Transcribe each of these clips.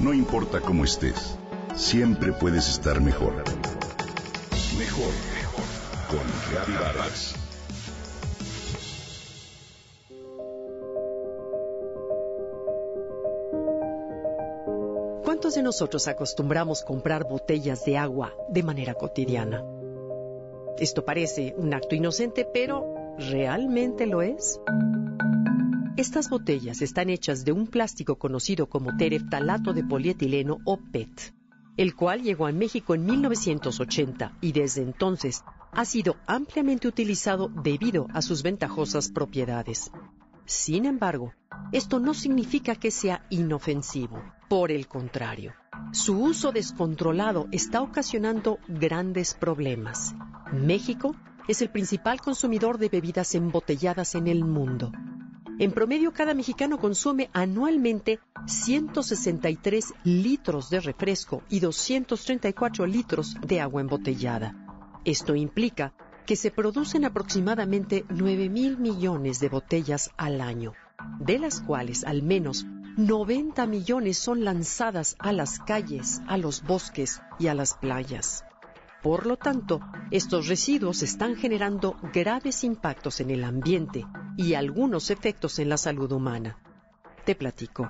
No importa cómo estés, siempre puedes estar mejor. Mejor, mejor. Con Reavivadas. ¿Cuántos de nosotros acostumbramos comprar botellas de agua de manera cotidiana? Esto parece un acto inocente, pero ¿realmente lo es? Estas botellas están hechas de un plástico conocido como tereftalato de polietileno o PET, el cual llegó a México en 1980 y desde entonces ha sido ampliamente utilizado debido a sus ventajosas propiedades. Sin embargo, esto no significa que sea inofensivo. Por el contrario, su uso descontrolado está ocasionando grandes problemas. México es el principal consumidor de bebidas embotelladas en el mundo. En promedio, cada mexicano consume anualmente 163 litros de refresco y 234 litros de agua embotellada. Esto implica que se producen aproximadamente 9 mil millones de botellas al año, de las cuales al menos 90 millones son lanzadas a las calles, a los bosques y a las playas. Por lo tanto, estos residuos están generando graves impactos en el ambiente y algunos efectos en la salud humana. Te platico.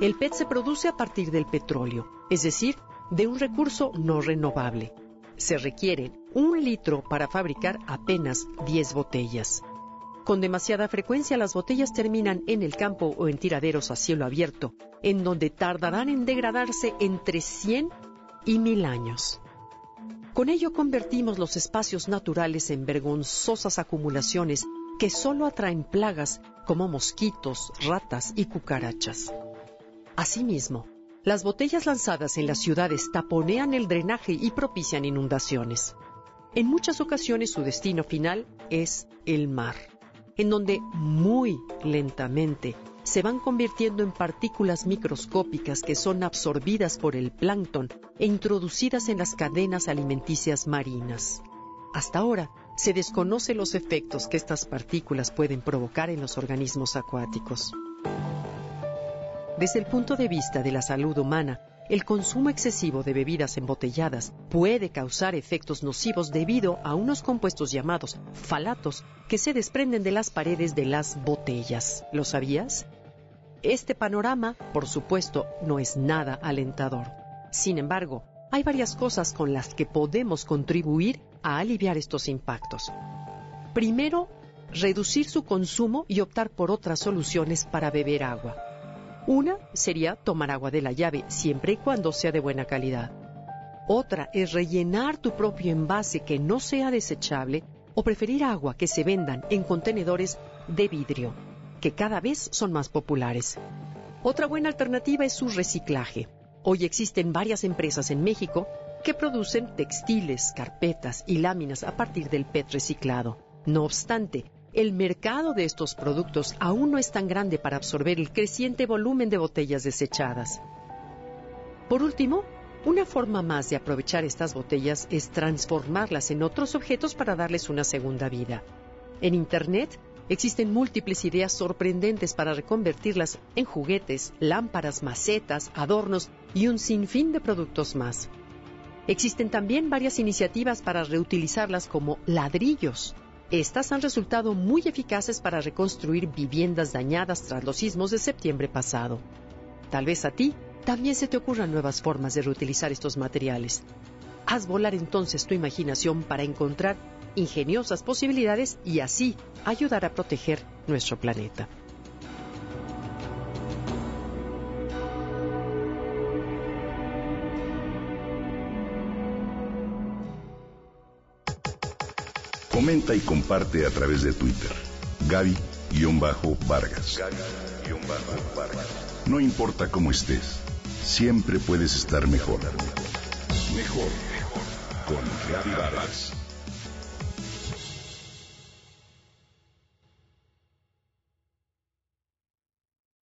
El PET se produce a partir del petróleo, es decir, de un recurso no renovable. Se requiere un litro para fabricar apenas 10 botellas. Con demasiada frecuencia las botellas terminan en el campo o en tiraderos a cielo abierto, en donde tardarán en degradarse entre 100 y 1000 años. Con ello convertimos los espacios naturales en vergonzosas acumulaciones que solo atraen plagas como mosquitos, ratas y cucarachas. Asimismo, las botellas lanzadas en las ciudades taponean el drenaje y propician inundaciones. En muchas ocasiones su destino final es el mar, en donde muy lentamente se van convirtiendo en partículas microscópicas que son absorbidas por el plancton e introducidas en las cadenas alimenticias marinas. Hasta ahora, se desconoce los efectos que estas partículas pueden provocar en los organismos acuáticos. Desde el punto de vista de la salud humana, el consumo excesivo de bebidas embotelladas puede causar efectos nocivos debido a unos compuestos llamados falatos que se desprenden de las paredes de las botellas. ¿Lo sabías? Este panorama, por supuesto, no es nada alentador. Sin embargo, hay varias cosas con las que podemos contribuir a aliviar estos impactos. Primero, reducir su consumo y optar por otras soluciones para beber agua. Una sería tomar agua de la llave siempre y cuando sea de buena calidad. Otra es rellenar tu propio envase que no sea desechable o preferir agua que se vendan en contenedores de vidrio que cada vez son más populares. Otra buena alternativa es su reciclaje. Hoy existen varias empresas en México que producen textiles, carpetas y láminas a partir del PET reciclado. No obstante, el mercado de estos productos aún no es tan grande para absorber el creciente volumen de botellas desechadas. Por último, una forma más de aprovechar estas botellas es transformarlas en otros objetos para darles una segunda vida. En Internet Existen múltiples ideas sorprendentes para reconvertirlas en juguetes, lámparas, macetas, adornos y un sinfín de productos más. Existen también varias iniciativas para reutilizarlas como ladrillos. Estas han resultado muy eficaces para reconstruir viviendas dañadas tras los sismos de septiembre pasado. Tal vez a ti también se te ocurran nuevas formas de reutilizar estos materiales. Haz volar entonces tu imaginación para encontrar ingeniosas posibilidades y así ayudar a proteger nuestro planeta. Comenta y comparte a través de Twitter. Gaby-Vargas. No importa cómo estés, siempre puedes estar mejor. Mejor, mejor. Con Gaby Vargas.